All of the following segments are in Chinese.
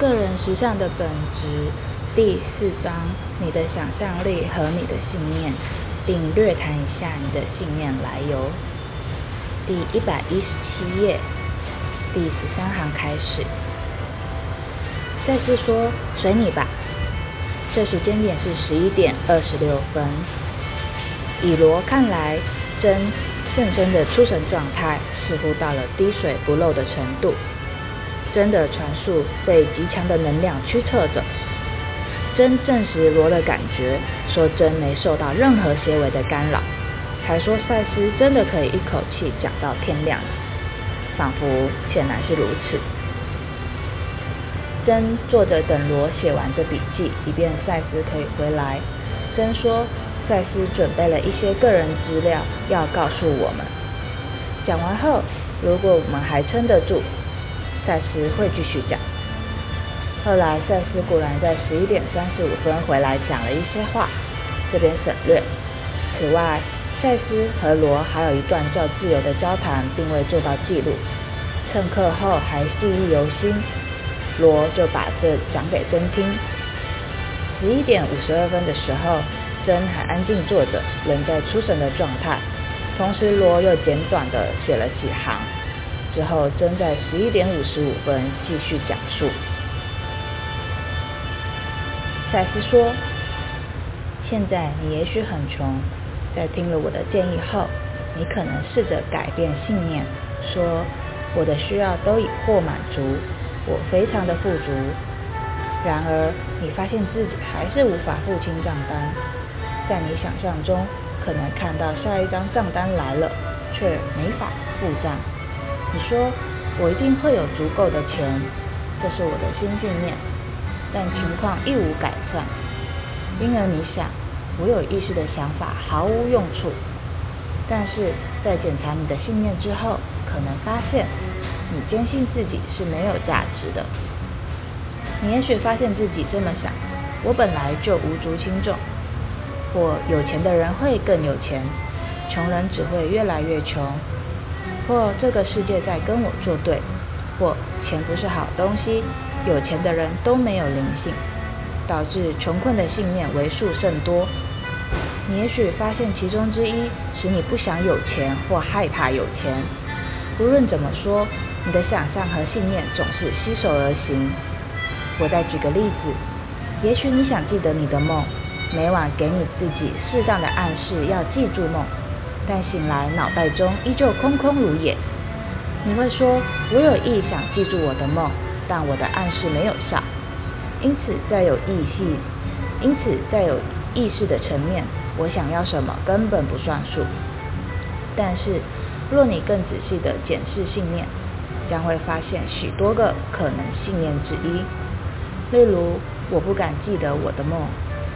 个人实相的本质第四章：你的想象力和你的信念，并略谈一下你的信念来由。第一百一十七页，第十三行开始。赛斯说：“随你吧。”这时间点是十一点二十六分。以罗看来，真甚深的出神状态似乎到了滴水不漏的程度。真的传述被极强的能量驱策着。真证实罗的感觉，说真没受到任何些微的干扰，还说赛斯真的可以一口气讲到天亮，仿佛显然是如此。真坐着等罗写完这笔记，以便赛斯可以回来。真说赛斯准备了一些个人资料要告诉我们。讲完后，如果我们还撑得住，赛斯会继续讲。后来赛斯果然在十一点三十五分回来讲了一些话，这边省略。此外，赛斯和罗还有一段较自由的交谈，并未做到记录。趁课后还记忆犹新。罗就把这讲给真听。十一点五十二分的时候，真还安静坐着，仍在出神的状态。同时，罗又简短的写了几行。之后，真在十一点五十五分继续讲述。赛斯说：“现在你也许很穷，在听了我的建议后，你可能试着改变信念，说我的需要都已获满足。”我非常的富足，然而你发现自己还是无法付清账单，在你想象中可能看到下一张账单来了，却没法付账。你说我一定会有足够的钱，这是我的新信念，但情况一无改善，因而你想我有意识的想法毫无用处。但是在检查你的信念之后，可能发现。你坚信自己是没有价值的。你也许发现自己这么想：我本来就无足轻重，或有钱的人会更有钱，穷人只会越来越穷，或这个世界在跟我作对，或钱不是好东西，有钱的人都没有灵性，导致穷困的信念为数甚多。你也许发现其中之一使你不想有钱或害怕有钱。无论怎么说。你的想象和信念总是携手而行。我再举个例子，也许你想记得你的梦，每晚给你自己适当的暗示要记住梦，但醒来脑袋中依旧空空如也。你会说，我有意想记住我的梦，但我的暗示没有效。因此，在有意识，因此在有意识的层面，我想要什么根本不算数。但是，若你更仔细地检视信念，将会发现许多个可能信念之一，例如我不敢记得我的梦，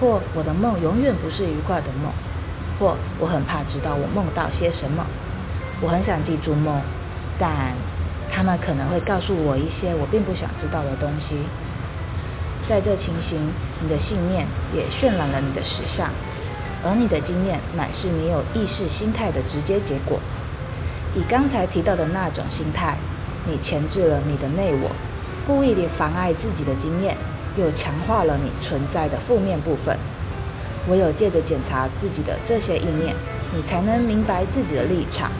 或我的梦永远不是愉快的梦，或我很怕知道我梦到些什么。我很想记住梦，但他们可能会告诉我一些我并不想知道的东西。在这情形，你的信念也渲染了你的实相，而你的经验乃是你有意识心态的直接结果。以刚才提到的那种心态。你钳制了你的内我，故意地妨碍自己的经验，又强化了你存在的负面部分。唯有借着检查自己的这些意念，你才能明白自己的立场。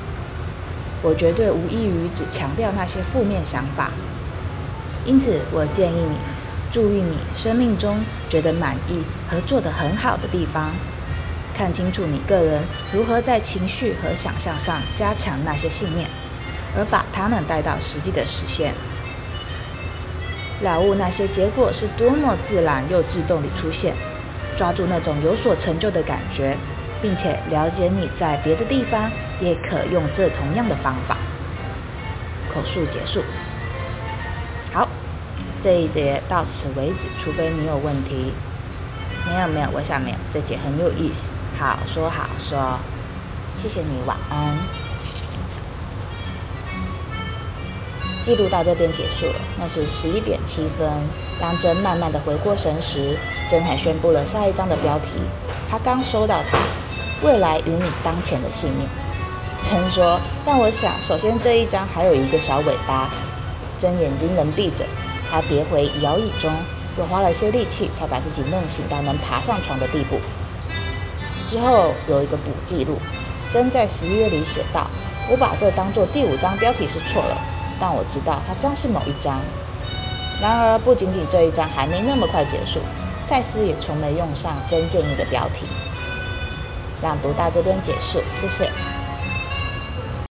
我绝对无异于只强调那些负面想法。因此，我建议你注意你生命中觉得满意和做得很好的地方，看清楚你个人如何在情绪和想象上加强那些信念。而把他们带到实际的实现，了悟那些结果是多么自然又自动地出现，抓住那种有所成就的感觉，并且了解你在别的地方也可用这同样的方法。口述结束。好，这一节到此为止，除非你有问题。没有没有，我想没有。这节很有意思，好说好说。谢谢你，晚安。记录到这边结束了，那是十一点七分。当真慢慢的回过神时，真还宣布了下一章的标题。他刚收到它，未来与你当前的信念。真说，但我想，首先这一章还有一个小尾巴。真眼睛能闭着，他跌回摇椅中，又花了些力气才把自己弄醒到能爬上床的地步。之后有一个补记录，真在十一月里写道：“我把这当做第五章标题是错了，但我知道它将是某一章。”然而，不仅仅这一章还没那么快结束，赛斯也从没用上真建议的标题。朗读到这边结束，谢谢。